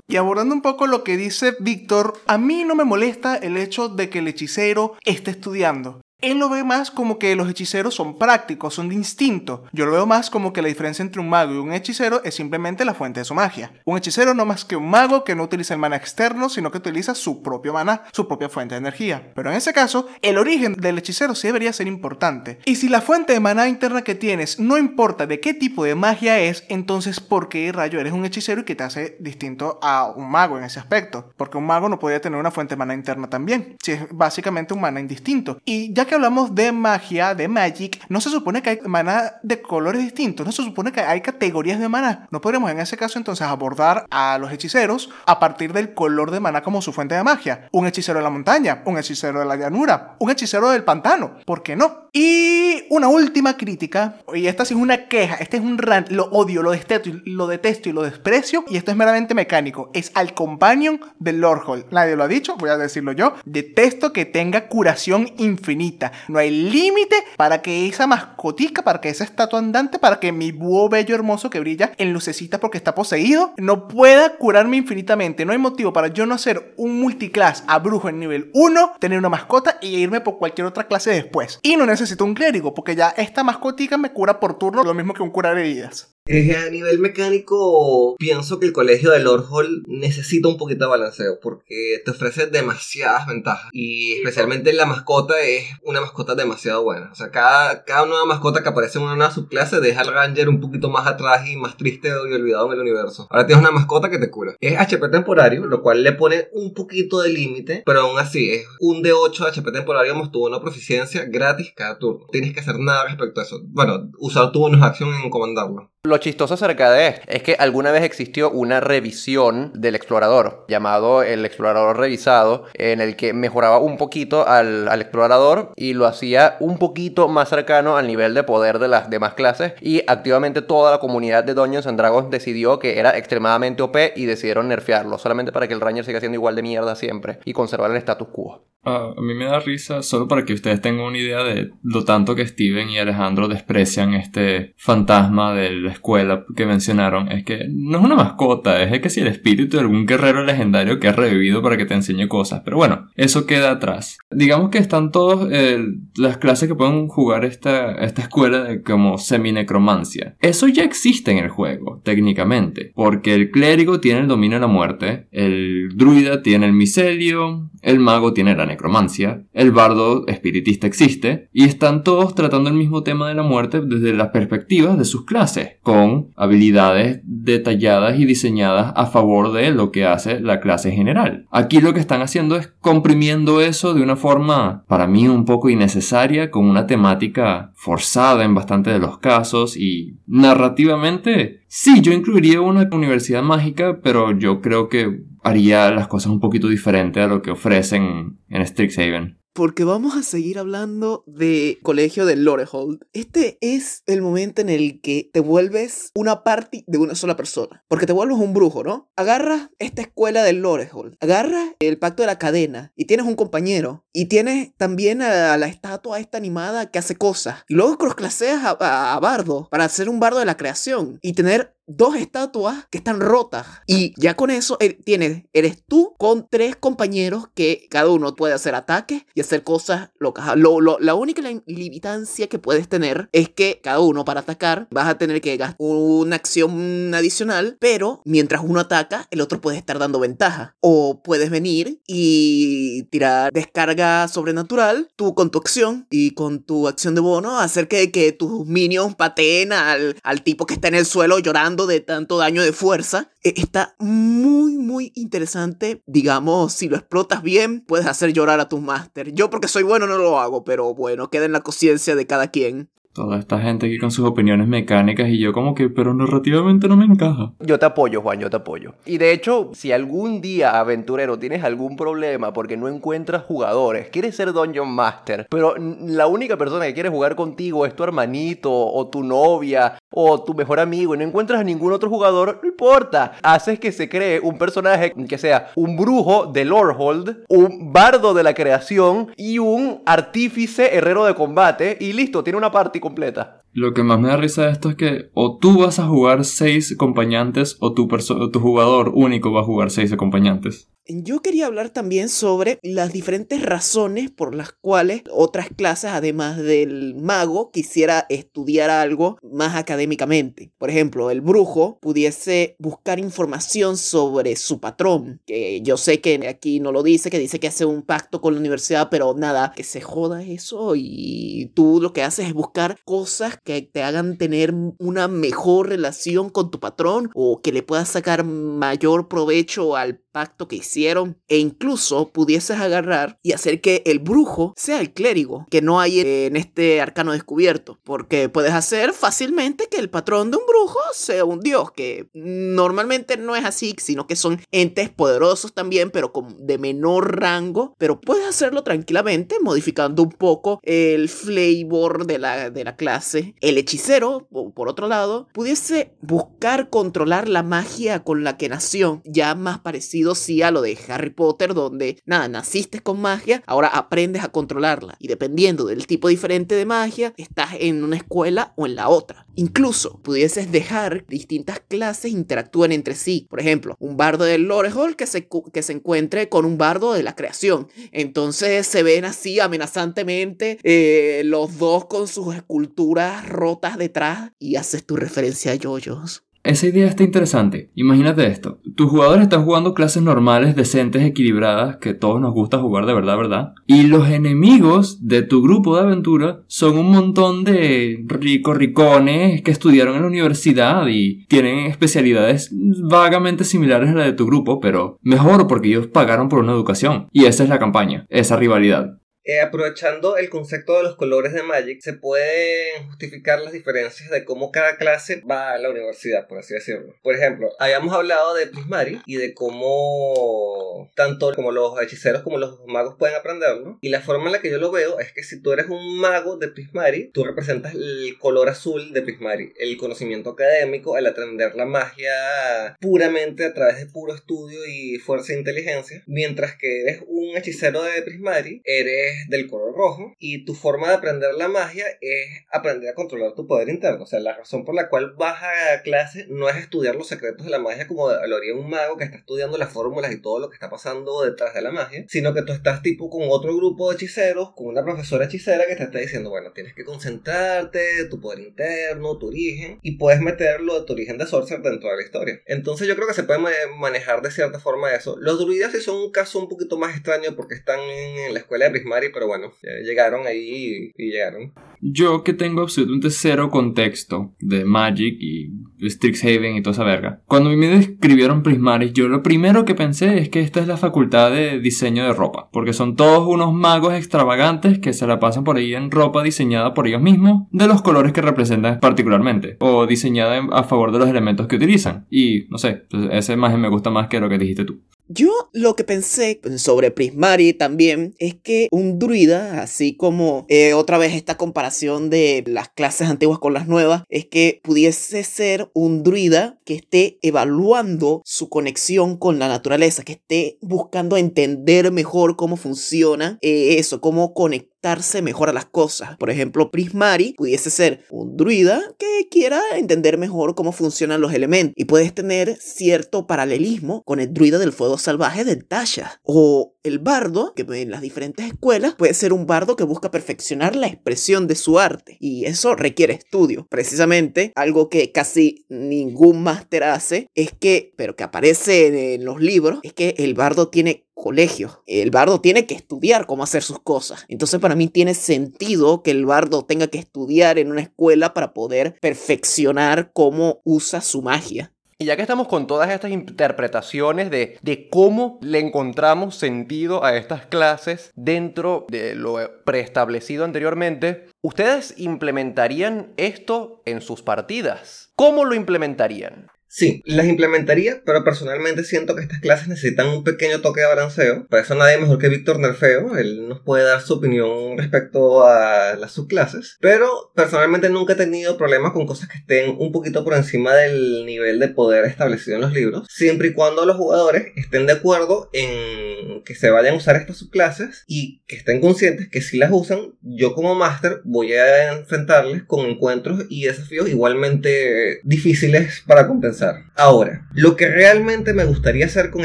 Y abordando un poco lo que dice Víctor, a mí no me molesta el hecho de que el hechicero esté estudiando. Él lo ve más como que los hechiceros son prácticos, son de instinto. Yo lo veo más como que la diferencia entre un mago y un hechicero es simplemente la fuente de su magia. Un hechicero no más que un mago que no utiliza el mana externo, sino que utiliza su propio mana, su propia fuente de energía. Pero en ese caso, el origen del hechicero sí debería ser importante. Y si la fuente de mana interna que tienes no importa de qué tipo de magia es, entonces ¿por qué rayo eres un hechicero y que te hace distinto a un mago en ese aspecto? Porque un mago no podría tener una fuente de mana interna también, si es básicamente un mana indistinto. Y ya que hablamos de magia, de magic, no se supone que hay mana de colores distintos, no se supone que hay categorías de mana. No podremos en ese caso entonces abordar a los hechiceros a partir del color de mana como su fuente de magia. Un hechicero de la montaña, un hechicero de la llanura, un hechicero del pantano, ¿por qué no? Y una última crítica, y esta sí es una queja, este es un rant, lo odio, lo detesto, lo detesto y lo desprecio, y esto es meramente mecánico, es al companion del Lordhold. Nadie lo ha dicho, voy a decirlo yo, detesto que tenga curación infinita. No hay límite para que esa mascotica, para que esa estatua andante, para que mi búho bello hermoso que brilla en lucecita porque está poseído, no pueda curarme infinitamente. No hay motivo para yo no hacer un multiclass a brujo en nivel 1, tener una mascota y irme por cualquier otra clase después. Y no necesito un clérigo, porque ya esta mascotica me cura por turno, lo mismo que un curar heridas. A nivel mecánico, pienso que el colegio de Lord Hall necesita un poquito de balanceo porque te ofrece demasiadas ventajas. Y especialmente la mascota es una mascota demasiado buena. O sea, cada, cada nueva mascota que aparece en una nueva subclase deja al Ranger un poquito más atrás y más triste y olvidado en el universo. Ahora tienes una mascota que te cura. Es HP temporario, lo cual le pone un poquito de límite, pero aún así es un D8 HP temporario más tu una proficiencia gratis cada turno. No tienes que hacer nada respecto a eso. Bueno, usar tu bonus acción en comandarlo. Lo chistoso acerca de esto es que alguna vez existió una revisión del explorador, llamado el explorador revisado, en el que mejoraba un poquito al, explorador y lo hacía un poquito más cercano al nivel de poder de las demás clases. Y activamente toda la comunidad de Dungeons and Dragons decidió que era extremadamente OP y decidieron nerfearlo, solamente para que el Ranger siga siendo igual de mierda siempre y conservar el status quo. Uh, a mí me da risa solo para que ustedes tengan una idea de lo tanto que Steven y Alejandro desprecian este fantasma de la escuela que mencionaron. Es que no es una mascota, es que si el espíritu de algún guerrero legendario que ha revivido para que te enseñe cosas. Pero bueno, eso queda atrás. Digamos que están todas eh, las clases que pueden jugar esta, esta escuela de como semi-necromancia. Eso ya existe en el juego, técnicamente. Porque el clérigo tiene el dominio de la muerte, el druida tiene el micelio, el mago tiene la necromancia, el bardo espiritista existe, y están todos tratando el mismo tema de la muerte desde las perspectivas de sus clases, con habilidades detalladas y diseñadas a favor de lo que hace la clase general. Aquí lo que están haciendo es comprimiendo eso de una forma, para mí, un poco innecesaria, con una temática forzada en bastante de los casos y narrativamente Sí, yo incluiría una universidad mágica, pero yo creo que haría las cosas un poquito diferente a lo que ofrecen en Strixhaven. Porque vamos a seguir hablando de colegio de Lorehold. Este es el momento en el que te vuelves una parte de una sola persona. Porque te vuelves un brujo, ¿no? Agarras esta escuela de Lorehold. Agarras el pacto de la cadena. Y tienes un compañero. Y tienes también a la estatua esta animada que hace cosas. Y luego crossclaseas a, a, a Bardo para ser un bardo de la creación. Y tener dos estatuas que están rotas. Y ya con eso eh, tienes, eres tú con tres compañeros que cada uno puede hacer ataques y hacer cosas locas. Lo, lo, la única limitancia que puedes tener es que cada uno para atacar vas a tener que gastar una acción adicional, pero mientras uno ataca, el otro puede estar dando ventaja. O puedes venir y tirar descarga sobrenatural, tú con tu acción y con tu acción de bono, hacer que, que tus minions pateen al, al tipo que está en el suelo llorando de tanto daño de fuerza. E, está muy, muy interesante. Digamos, si lo explotas bien, puedes hacer llorar a tu máster. Yo porque soy bueno no lo hago, pero bueno, queda en la conciencia de cada quien. Toda esta gente aquí con sus opiniones mecánicas y yo como que, pero narrativamente no me encaja. Yo te apoyo, Juan, yo te apoyo. Y de hecho, si algún día, aventurero, tienes algún problema porque no encuentras jugadores, quieres ser Dungeon Master, pero la única persona que quiere jugar contigo es tu hermanito o tu novia o tu mejor amigo y no encuentras a ningún otro jugador, no importa. Haces que se cree un personaje que sea un brujo de Lorehold, un bardo de la creación y un artífice herrero de combate y listo, tiene una parte completa. Lo que más me da risa de esto es que o tú vas a jugar seis acompañantes o tu, o tu jugador único va a jugar seis acompañantes. Yo quería hablar también sobre las diferentes razones por las cuales otras clases, además del mago, quisiera estudiar algo más académicamente. Por ejemplo, el brujo pudiese buscar información sobre su patrón, que yo sé que aquí no lo dice, que dice que hace un pacto con la universidad, pero nada, que se joda eso y tú lo que haces es buscar cosas que te hagan tener una mejor relación con tu patrón o que le puedas sacar mayor provecho al pacto que hicieron e incluso pudieses agarrar y hacer que el brujo sea el clérigo que no hay en este arcano descubierto porque puedes hacer fácilmente que el patrón de un brujo sea un dios que normalmente no es así sino que son entes poderosos también pero con de menor rango pero puedes hacerlo tranquilamente modificando un poco el flavor de la, de la clase. El hechicero por otro lado pudiese buscar controlar la magia con la que nació ya más parecido sí a lo de Harry Potter, donde nada, naciste con magia, ahora aprendes a controlarla. Y dependiendo del tipo diferente de magia, estás en una escuela o en la otra. Incluso pudieses dejar distintas clases interactúen entre sí. Por ejemplo, un bardo del Lorehall que se, que se encuentre con un bardo de la creación. Entonces se ven así amenazantemente eh, los dos con sus esculturas rotas detrás y haces tu referencia a yoyos. Esa idea está interesante. Imagínate esto. Tus jugadores están jugando clases normales, decentes, equilibradas, que todos nos gusta jugar de verdad, ¿verdad? Y los enemigos de tu grupo de aventura son un montón de ricos ricones que estudiaron en la universidad y tienen especialidades vagamente similares a la de tu grupo, pero mejor porque ellos pagaron por una educación. Y esa es la campaña, esa rivalidad. Eh, aprovechando el concepto de los colores de Magic, se pueden justificar las diferencias de cómo cada clase va a la universidad, por así decirlo. Por ejemplo, habíamos hablado de Prismari y de cómo tanto como los hechiceros como los magos pueden aprenderlo. Y la forma en la que yo lo veo es que si tú eres un mago de Prismari, tú representas el color azul de Prismari, el conocimiento académico, el aprender la magia puramente a través de puro estudio y fuerza e inteligencia. Mientras que eres un hechicero de Prismari, eres del color rojo y tu forma de aprender la magia es aprender a controlar tu poder interno. O sea, la razón por la cual vas a clase no es estudiar los secretos de la magia como lo haría un mago que está estudiando las fórmulas y todo lo que está pasando detrás de la magia, sino que tú estás tipo con otro grupo de hechiceros, con una profesora hechicera que te está diciendo, bueno, tienes que concentrarte, tu poder interno, tu origen, y puedes meterlo de tu origen de Sorcerer dentro de la historia. Entonces yo creo que se puede manejar de cierta forma eso. Los druidas sí son un caso un poquito más extraño porque están en la escuela de Pero bueno, llegaron ahí y, llegaron. Yo que tengo absolutamente cero contexto de Magic y Strixhaven y toda esa verga. Cuando me describieron Prismaris, yo lo primero que pensé es que esta es la facultad de diseño de ropa, porque son todos unos magos extravagantes que se la pasan por ahí en ropa diseñada por ellos mismos, de los colores que representan particularmente, o diseñada a favor de los elementos que utilizan. Y no sé, pues, esa imagen me gusta más que lo que dijiste tú. Yo lo que pensé sobre Prismari también es que un druida, así como eh, otra vez esta comparación de las clases antiguas con las nuevas, es que pudiese ser un druida que esté evaluando su conexión con la naturaleza, que esté buscando entender mejor cómo funciona eh, eso, cómo conectar adaptarse mejor a las cosas. Por ejemplo, Prismari pudiese ser un druida que quiera entender mejor cómo funcionan los elementos y puedes tener cierto paralelismo con el druida del fuego salvaje de Tasha. O el bardo, que en las diferentes escuelas puede ser un bardo que busca perfeccionar la expresión de su arte y eso requiere estudio. Precisamente algo que casi ningún máster hace es que, pero que aparece en los libros, es que el bardo tiene colegio. El bardo tiene que estudiar cómo hacer sus cosas. Entonces para mí tiene sentido que el bardo tenga que estudiar en una escuela para poder perfeccionar cómo usa su magia. Y ya que estamos con todas estas interpretaciones de, de, cómo le encontramos sentido a estas clases dentro de lo preestablecido anteriormente, ¿ustedes implementarían esto en sus partidas? ¿Cómo lo implementarían? Sí, las implementaría, pero personalmente siento que estas clases necesitan un pequeño toque de balanceo. Para eso nadie mejor que Víctor Nerfeo. Él nos puede dar su opinión respecto a las subclases. Pero personalmente nunca he tenido problemas con cosas que estén un poquito por encima del nivel de poder establecido en los libros. Siempre y cuando los jugadores estén de acuerdo en que se vayan a usar estas subclases y que estén conscientes que si las usan, yo como máster voy a enfrentarles con encuentros y desafíos igualmente difíciles para compensar. Ahora, lo que realmente me gustaría hacer con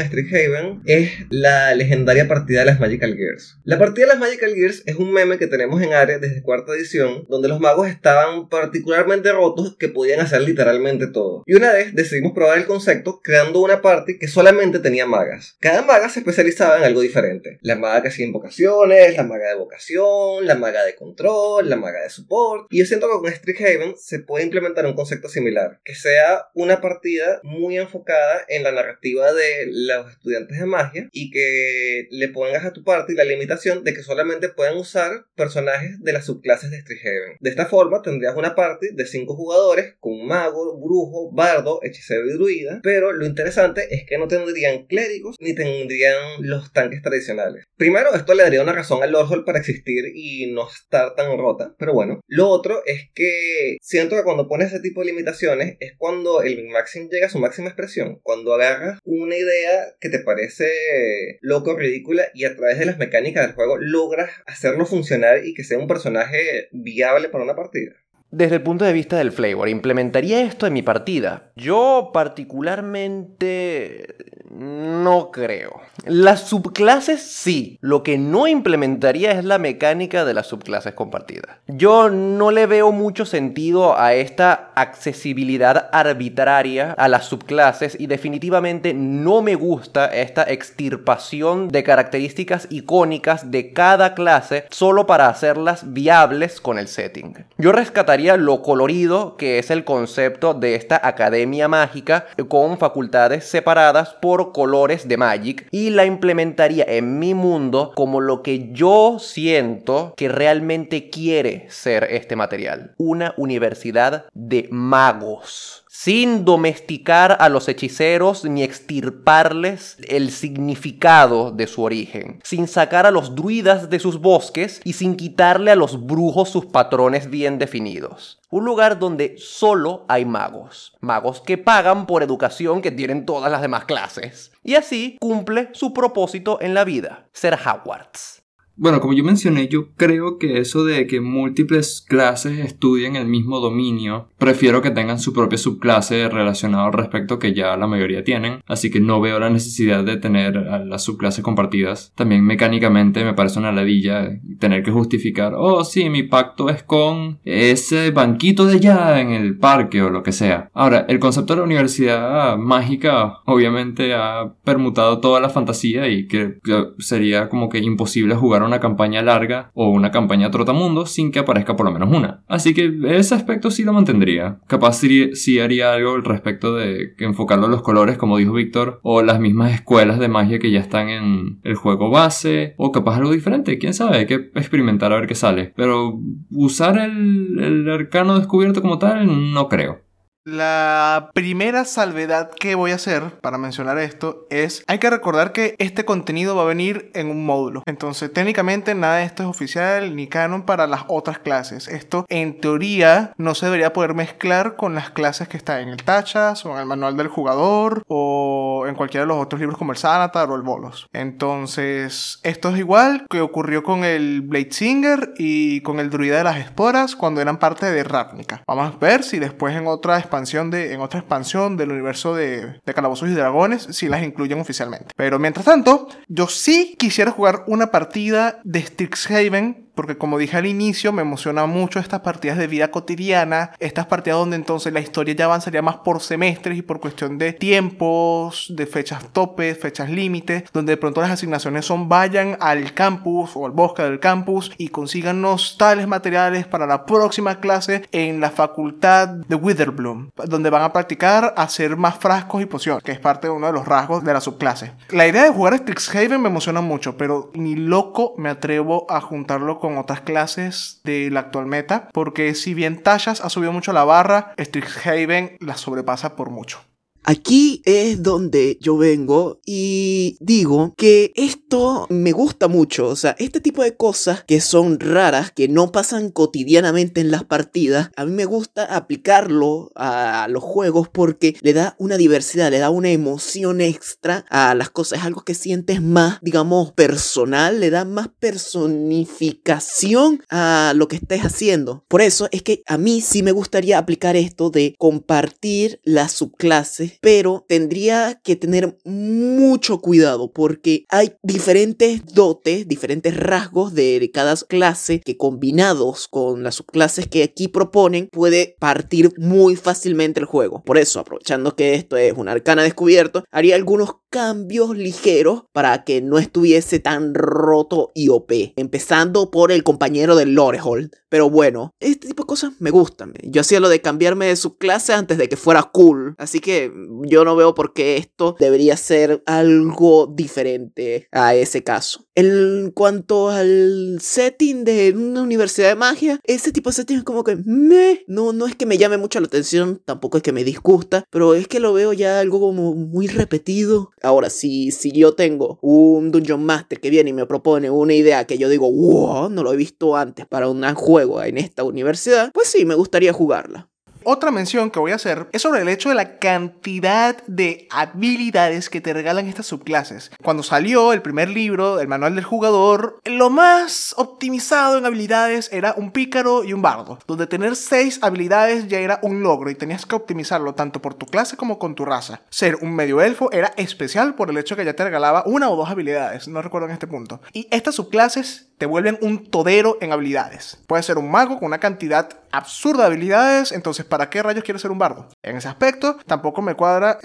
Strixhaven es la legendaria partida de las Magical Gears. La partida de las Magical Gears es un meme que tenemos en Ares desde cuarta edición, donde los magos estaban particularmente rotos que podían hacer literalmente todo. Y una vez decidimos probar el concepto creando una party que solamente tenía magas. Cada maga se especializaba en algo diferente. La maga que hacía invocaciones, la maga de vocación, la maga de control, la maga de support. Y yo siento que con Strixhaven se puede implementar un concepto similar, que sea una partida muy enfocada en la narrativa de los estudiantes de magia y que le pongas a tu parte la limitación de que solamente puedan usar personajes de las subclases de Strixhaven. De esta forma tendrías una parte de 5 jugadores con mago, brujo, bardo, hechicero y druida, pero lo interesante es que no tendrían clérigos ni tendrían los tanques tradicionales. Primero, esto le daría una razón al Lordhold para existir y no estar tan rota, pero bueno. Lo otro es que siento que cuando pones ese tipo de limitaciones es cuando el Llega a su máxima expresión. Cuando agarras una idea que te parece loco, ridícula, y a través de las mecánicas del juego logras hacerlo funcionar y que sea un personaje viable para una partida. Desde el punto de vista del flavor, ¿implementaría esto en mi partida? Yo particularmente no creo. Las subclases sí. Lo que no implementaría es la mecánica de las subclases compartidas. Yo no le veo mucho sentido a esta accesibilidad arbitraria a las subclases y definitivamente no me gusta esta extirpación de características icónicas de cada clase solo para hacerlas viables con el setting. Yo rescataría lo colorido que es el concepto de esta academia mágica con facultades separadas por colores de Magic y la implementaría en mi mundo como lo que yo siento que realmente quiere ser este material. Una universidad de magos sin domesticar a los hechiceros ni extirparles el significado de su origen, sin sacar a los druidas de sus bosques y sin quitarle a los brujos sus patrones bien definidos. Un lugar donde solo hay magos, magos que pagan por educación que tienen todas las demás clases, y así cumple su propósito en la vida, ser Hogwarts. Bueno, como yo mencioné, yo creo que eso de que múltiples clases estudien el mismo dominio, prefiero que tengan su propia subclase relacionada al respecto que ya la mayoría tienen, así que no veo la necesidad de tener las subclases compartidas. También mecánicamente me parece una ladilla tener que justificar, oh sí, mi pacto es con ese banquito de allá en el parque o lo que sea. Ahora, el concepto de la universidad mágica obviamente ha permutado toda la fantasía y que sería como que imposible jugar una campaña larga o una campaña trotamundo sin que aparezca por lo menos una. Así que ese aspecto sí lo mantendría. Capaz sí, haría algo al respecto de enfocarlo en los colores, como dijo Víctor, o las mismas escuelas de magia que ya están en el juego base, o capaz algo diferente, quién sabe, hay que experimentar a ver qué sale. Pero usar el, el arcano descubierto como tal, no creo. La primera salvedad que voy a hacer para mencionar esto es, hay que recordar que este contenido va a venir en un módulo. Entonces, técnicamente nada de esto es oficial ni canon para las otras clases. Esto, en teoría, no se debería poder mezclar con las clases que están en el Tachas o en el manual del jugador o en cualquiera de los otros libros como el Sanatar o el Bolos. Entonces, esto es igual que ocurrió con el Blade Singer y con el Druida de las Esporas cuando eran parte de Ravnica. Vamos a ver si después en otra expansión de, en otra expansión del universo de, de Calabozos y Dragones, si las incluyen oficialmente. Pero mientras tanto, yo sí quisiera jugar una partida de Strixhaven porque como dije al inicio, me emociona mucho estas partidas de vida cotidiana, estas partidas donde entonces la historia ya avanzaría más por semestres y por cuestión de tiempos, de fechas topes, fechas límites, donde de pronto las asignaciones son vayan al campus o al bosque del campus y consíganos tales materiales para la próxima clase en la facultad de Witherbloom, donde van a practicar hacer más frascos y pociones, que es parte de uno de los rasgos de la subclase. La idea de jugar a Strixhaven me emociona mucho, pero ni loco me atrevo a juntarlo con otras clases de la actual meta, porque si bien Tashas ha subido mucho la barra, Strixhaven la sobrepasa por mucho. Aquí es donde yo vengo y digo que esto me gusta mucho, o sea, este tipo de cosas que son raras, que no pasan cotidianamente en las partidas, a mí me gusta aplicarlo a los juegos porque le da una diversidad, le da una emoción extra a las cosas, es algo que sientes más, digamos, personal, le da más personificación a lo que estés haciendo. Por eso es que a mí sí me gustaría aplicar esto de compartir las subclases pero tendría que tener mucho cuidado porque hay diferentes dotes, diferentes rasgos de cada clase que combinados con las subclases que aquí proponen puede partir muy fácilmente el juego. Por eso, aprovechando que esto es un arcana descubierto, haría algunos cambios ligeros para que no estuviese tan roto y OP. Empezando por el compañero del Lorehold. Pero bueno, este tipo de cosas me gustan. Yo hacía lo de cambiarme de subclase antes de que fuera cool. Así que yo no veo por qué esto debería ser algo diferente a ese caso. En cuanto al setting de una universidad de magia, ese tipo de setting es como que me, no, no es que me llame mucho la atención, tampoco es que me disgusta, pero es que lo veo ya algo como muy repetido. Ahora, si, si yo tengo un Dungeon Master que viene y me propone una idea que yo digo, wow, no lo he visto antes para un juego en esta universidad, pues sí, me gustaría jugarla. Otra mención que voy a hacer es sobre el hecho de la cantidad de habilidades que te regalan estas subclases. Cuando salió el primer libro, el manual del jugador, lo más optimizado en habilidades era un pícaro y un bardo, donde tener 6 habilidades ya era un logro y tenías que optimizarlo tanto por tu clase como con tu raza. Ser un medio elfo era especial por el hecho que ya te regalaba una o dos habilidades, no recuerdo en este punto. Y estas subclases te vuelven un todero en habilidades. Puedes ser un mago con una cantidad absurda de habilidades, entonces ¿para qué rayos quiero ser un bardo? En ese aspecto tampoco me cuadra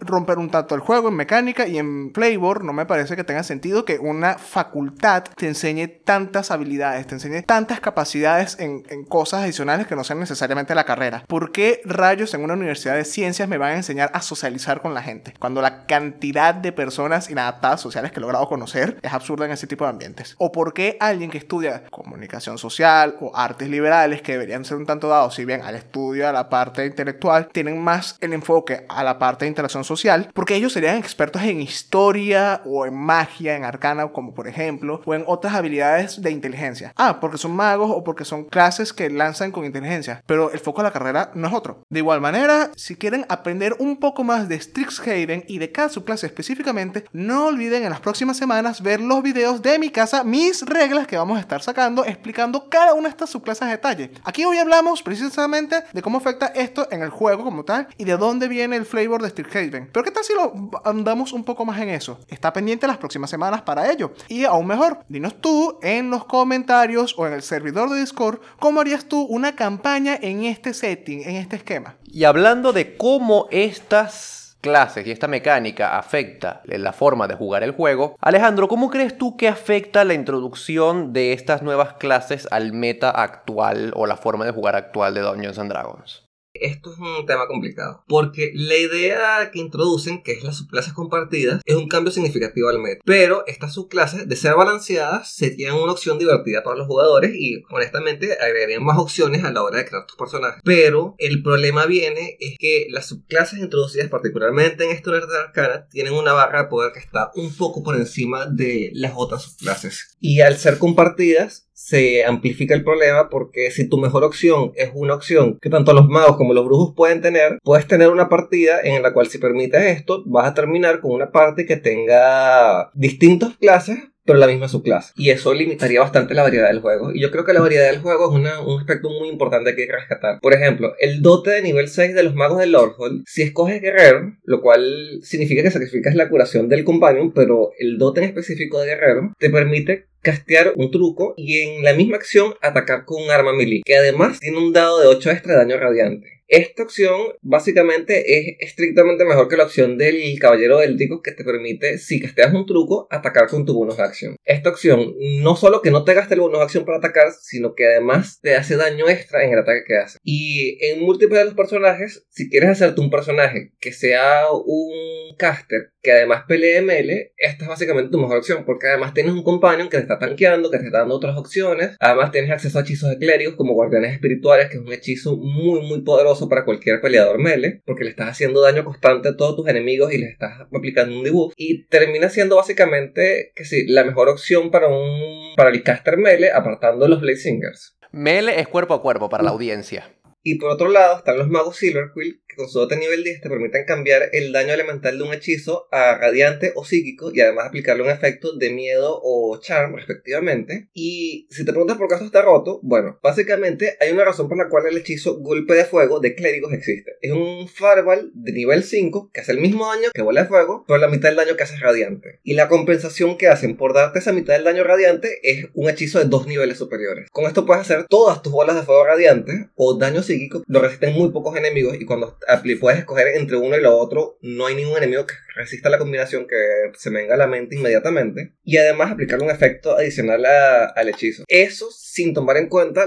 romper un tanto el juego en mecánica y en flavor no me parece que tenga sentido que una facultad te enseñe tantas habilidades, te enseñe tantas capacidades en, en cosas adicionales que no sean necesariamente la carrera. ¿Por qué rayos en una universidad de ciencias me van a enseñar a socializar con la gente? Cuando la cantidad de personas inadaptadas sociales que he logrado conocer es absurda en ese tipo de ambientes. ¿O por qué alguien que estudia comunicación social o artes liberales que deberían ser un tanto dado, si bien al estudio, a la parte intelectual, tienen más el enfoque a la parte de interacción social, porque ellos serían expertos en historia o en magia, en arcana, como por ejemplo, o en otras habilidades de inteligencia. Ah, porque son magos o porque son clases que lanzan con inteligencia, pero el foco de la carrera no es otro. De igual manera, si quieren aprender un poco más de Strixhaven y de cada subclase específicamente, no olviden en las próximas semanas ver los videos de mi casa, mis reglas que vamos a estar sacando explicando cada una de estas subclases a detalle. Aquí voy a hablamos precisamente de cómo afecta esto en el juego como tal y de dónde viene el flavor de Strixhaven. Pero ¿qué tal si lo andamos un poco más en eso? Está pendiente las próximas semanas para ello. Y aún mejor, dinos tú en los comentarios o en el servidor de Discord cómo harías tú una campaña en este setting, en este esquema. Y hablando de cómo estas clases y esta mecánica afecta la forma de jugar el juego, Alejandro, ¿cómo crees tú que afecta la introducción de estas nuevas clases al meta actual o la forma de jugar actual de Dungeons and Dragons? Esto es un tema complicado. Porque la idea que introducen, que es las subclases compartidas, es un cambio significativo al meta. Pero estas subclases, de ser balanceadas, serían una opción divertida para los jugadores y honestamente agregarían más opciones a la hora de crear tus personajes. Pero el problema viene es que las subclases introducidas particularmente en esta de arcana tienen una barra de poder que está un poco por encima de las otras subclases. Y al ser compartidas, se amplifica el problema porque si tu mejor opción es una opción que tanto los magos como los brujos pueden tener, puedes tener una partida en la cual si permites esto, vas a terminar con una parte que tenga distintas clases pero la misma subclase. Y eso limitaría bastante la variedad del juego. Y yo creo que la variedad del juego es un aspecto muy importante que hay que rescatar. Por ejemplo, el dote de nivel 6 de los magos de Lordhold, si escoges guerrero, lo cual significa que sacrificas la curación del companion, pero el dote en específico de guerrero te permite castear un truco y en la misma acción atacar con un arma melee, que además tiene un dado de 8 extra de daño radiante. Esta opción básicamente es estrictamente mejor que la opción del caballero éltico que te permite, si casteas un truco, atacar con tu bonus de acción. Esta opción no solo que no te gaste el bonus de acción para atacar, sino que además te hace daño extra en el ataque que hace. Y en múltiples de los personajes, si quieres hacerte un personaje que sea un caster, que además pelee ML, esta es básicamente tu mejor opción, porque además tienes un companion que te está tanqueando, que te está dando otras opciones. Además tienes acceso a hechizos de clérigos como guardianes espirituales, que es un hechizo muy muy poderoso para cualquier peleador melee, porque le estás haciendo daño constante a todos tus enemigos y les estás aplicando un debuff. Y termina siendo básicamente que sí, la mejor opción para un para el caster melee, apartando los Blade Singers. Melee es cuerpo a cuerpo para la audiencia. Y por otro lado están los magos Silverquill, que con su dote nivel 10 te permiten cambiar el daño elemental de un hechizo a radiante o psíquico y además aplicarle un efecto de miedo o charm respectivamente. Y si te preguntas por qué esto está roto, bueno, básicamente hay una razón por la cual el hechizo golpe de fuego de clérigos existe. Es un fireball de nivel 5 que hace el mismo daño que bola de fuego, pero la mitad del daño que hace radiante. Y la compensación que hacen por darte esa mitad del daño radiante es un hechizo de dos niveles superiores. Con esto puedes hacer todas tus bolas de fuego radiante o daño psíquico, lo resisten muy pocos enemigos y cuando puedes escoger entre uno y lo otro. No hay ningún enemigo que resista la combinación que se me venga a la mente inmediatamente. Y además aplicarle un efecto adicional al hechizo. Eso sin tomar en cuenta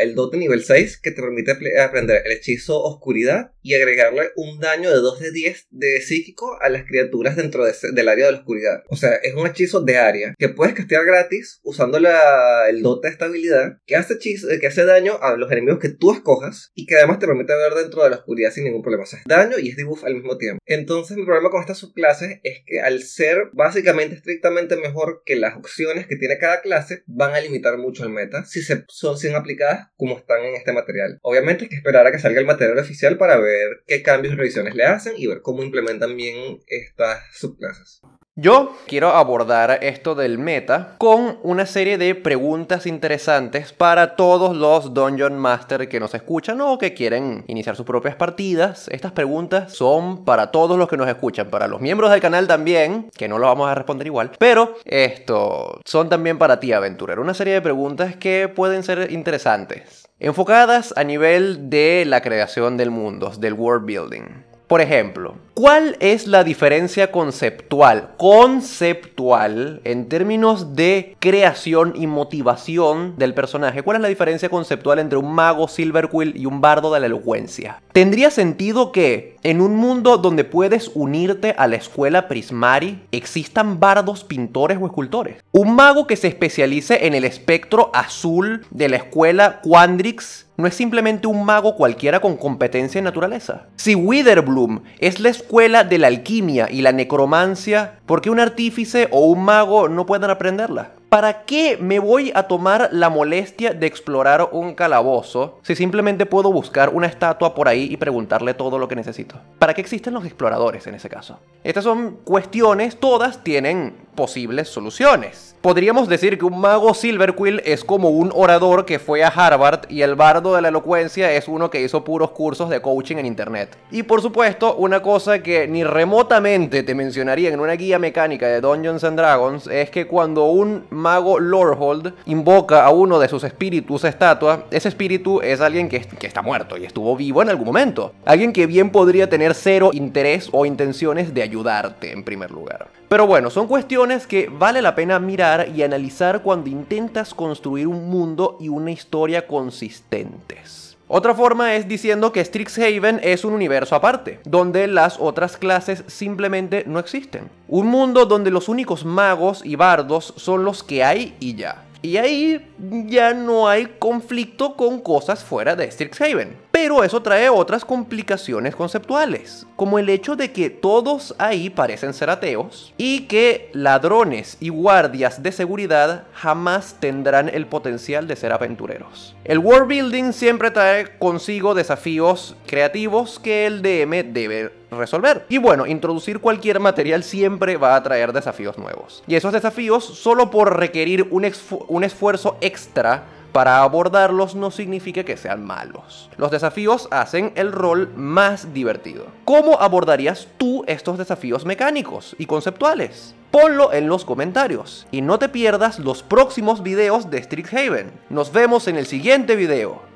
el dote nivel 6 que te permite aprender el hechizo oscuridad y agregarle un daño de 2 de 10 de psíquico a las criaturas dentro del área de la oscuridad. O sea, es un hechizo de área que puedes castear gratis usando el dote de estabilidad que hace, hechizo, que hace daño a los enemigos que tú escojas y que además te permite ver dentro de la oscuridad sin ningún problema. O sea, es daño y es debuff al mismo tiempo. Entonces mi problema con estas subclases es que al ser básicamente estrictamente mejor que las opciones que tiene cada clase, van a limitar mucho el meta si se, son sin aplicadas como están en este material. Obviamente hay que esperar a que salga el material oficial para ver qué cambios y revisiones le hacen y ver cómo implementan bien estas subclases. Yo quiero abordar esto del meta con una serie de preguntas interesantes para todos los Dungeon Master que nos escuchan o que quieren iniciar sus propias partidas. Estas preguntas son para todos los que nos escuchan, para los miembros del canal también, que no lo vamos a responder igual, pero esto son también para ti, aventurero. Una serie de preguntas que pueden ser interesantes, enfocadas a nivel de la creación del mundo, del world building. Por ejemplo, ¿cuál es la diferencia conceptual, conceptual, en términos de creación y motivación del personaje? ¿Cuál es la diferencia conceptual entre un mago Silverquill y un bardo de la elocuencia? ¿Tendría sentido que en un mundo donde puedes unirte a la escuela Prismari existan bardos, pintores o escultores? Un mago que se especialice en el espectro azul de la escuela Quandrix no es simplemente un mago cualquiera con competencia en naturaleza. Si Witherbloom es la escuela de la alquimia y la necromancia, ¿por qué un artífice o un mago no pueden aprenderla? ¿Para qué me voy a tomar la molestia de explorar un calabozo si simplemente puedo buscar una estatua por ahí y preguntarle todo lo que necesito? ¿Para qué existen los exploradores en ese caso? Estas son cuestiones, todas tienen posibles soluciones. Podríamos decir que un mago Silverquill es como un orador que fue a Harvard y el bardo de la elocuencia es uno que hizo puros cursos de coaching en internet. Y por supuesto, una cosa que ni remotamente te mencionaría en una guía mecánica de Dungeons Dragons es que cuando un mago Lorehold invoca a uno de sus espíritus estatua, ese espíritu es alguien que, que está muerto y estuvo vivo en algún momento. Alguien que bien podría tener cero interés o intenciones de ayudarte en primer lugar. Pero bueno, son cuestiones que vale la pena mirar y analizar cuando intentas construir un mundo y una historia consistentes. Otra forma es diciendo que Strixhaven es un universo aparte, donde las otras clases simplemente no existen. Un mundo donde los únicos magos y bardos son los que hay y ya. Y ahí ya no hay conflicto con cosas fuera de Strixhaven. Pero eso trae otras complicaciones conceptuales, como el hecho de que todos ahí parecen ser ateos y que ladrones y guardias de seguridad jamás tendrán el potencial de ser aventureros. El world building siempre trae consigo desafíos creativos que el DM debe resolver. Y bueno, introducir cualquier material siempre va a traer desafíos nuevos. Y esos desafíos, solo por requerir un, un esfuerzo extra para abordarlos no significa que sean malos. Los desafíos hacen el rol más divertido. ¿Cómo abordarías tú estos desafíos mecánicos y conceptuales? Ponlo en los comentarios y no te pierdas los próximos videos de Strixhaven. Nos vemos en el siguiente video.